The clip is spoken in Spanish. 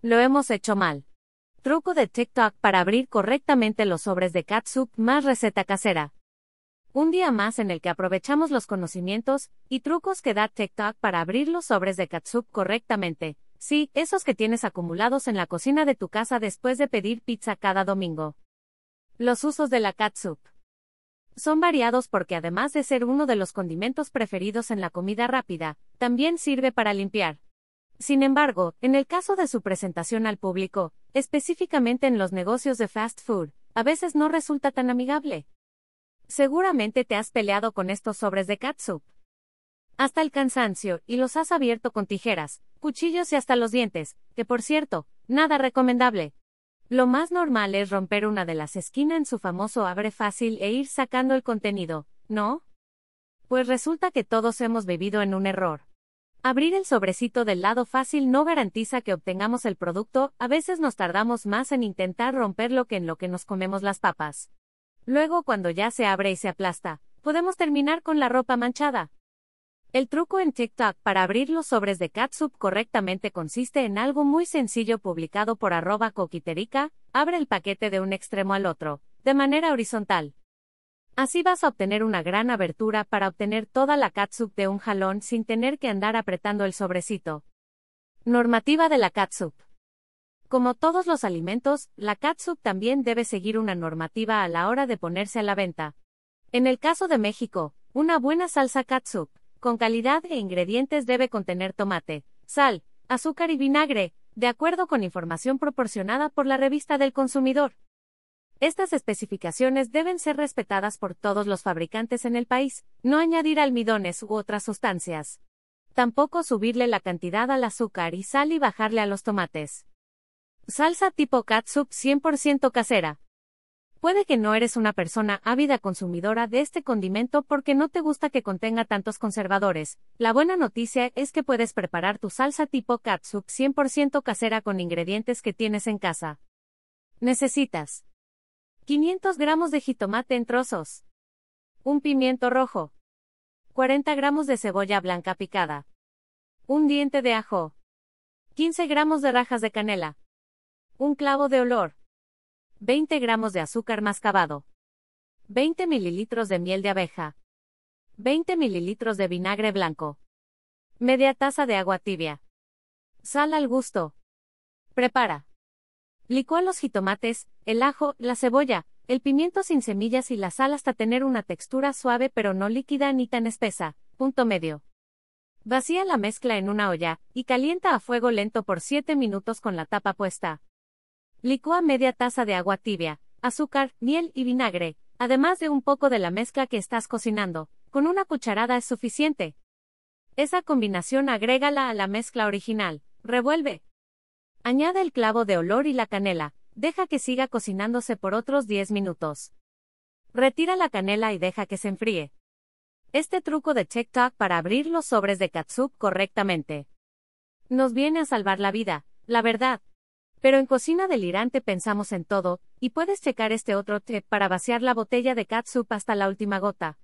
Lo hemos hecho mal. Truco de TikTok para abrir correctamente los sobres de catsup más receta casera. Un día más en el que aprovechamos los conocimientos y trucos que da TikTok para abrir los sobres de catsup correctamente. Sí, esos que tienes acumulados en la cocina de tu casa después de pedir pizza cada domingo. Los usos de la catsup. Son variados porque además de ser uno de los condimentos preferidos en la comida rápida, también sirve para limpiar. Sin embargo, en el caso de su presentación al público, específicamente en los negocios de fast food, a veces no resulta tan amigable. Seguramente te has peleado con estos sobres de catsup. Hasta el cansancio, y los has abierto con tijeras, cuchillos y hasta los dientes, que por cierto, nada recomendable. Lo más normal es romper una de las esquinas en su famoso abre fácil e ir sacando el contenido, ¿no? Pues resulta que todos hemos vivido en un error. Abrir el sobrecito del lado fácil no garantiza que obtengamos el producto, a veces nos tardamos más en intentar romperlo que en lo que nos comemos las papas. Luego cuando ya se abre y se aplasta, podemos terminar con la ropa manchada. El truco en TikTok para abrir los sobres de catsup correctamente consiste en algo muy sencillo publicado por arroba coquiterica, abre el paquete de un extremo al otro, de manera horizontal. Así vas a obtener una gran abertura para obtener toda la catsup de un jalón sin tener que andar apretando el sobrecito. Normativa de la catsup. Como todos los alimentos, la catsup también debe seguir una normativa a la hora de ponerse a la venta. En el caso de México, una buena salsa catsup, con calidad e ingredientes debe contener tomate, sal, azúcar y vinagre, de acuerdo con información proporcionada por la revista del consumidor. Estas especificaciones deben ser respetadas por todos los fabricantes en el país, no añadir almidones u otras sustancias. Tampoco subirle la cantidad al azúcar y sal y bajarle a los tomates. Salsa tipo catsup 100% casera. Puede que no eres una persona ávida consumidora de este condimento porque no te gusta que contenga tantos conservadores. La buena noticia es que puedes preparar tu salsa tipo catsup 100% casera con ingredientes que tienes en casa. Necesitas 500 gramos de jitomate en trozos, un pimiento rojo, 40 gramos de cebolla blanca picada, un diente de ajo, 15 gramos de rajas de canela, un clavo de olor. 20 gramos de azúcar mascabado. 20 mililitros de miel de abeja. 20 mililitros de vinagre blanco. Media taza de agua tibia. Sal al gusto. Prepara. Licúa los jitomates, el ajo, la cebolla, el pimiento sin semillas y la sal hasta tener una textura suave pero no líquida ni tan espesa. Punto medio. Vacía la mezcla en una olla, y calienta a fuego lento por 7 minutos con la tapa puesta. Licúa media taza de agua tibia, azúcar, miel y vinagre, además de un poco de la mezcla que estás cocinando. Con una cucharada es suficiente. Esa combinación agrégala a la mezcla original. Revuelve. Añade el clavo de olor y la canela. Deja que siga cocinándose por otros 10 minutos. Retira la canela y deja que se enfríe. Este truco de TikTok para abrir los sobres de katsup correctamente. Nos viene a salvar la vida, la verdad. Pero en Cocina Delirante pensamos en todo, y puedes checar este otro tip para vaciar la botella de catsup hasta la última gota.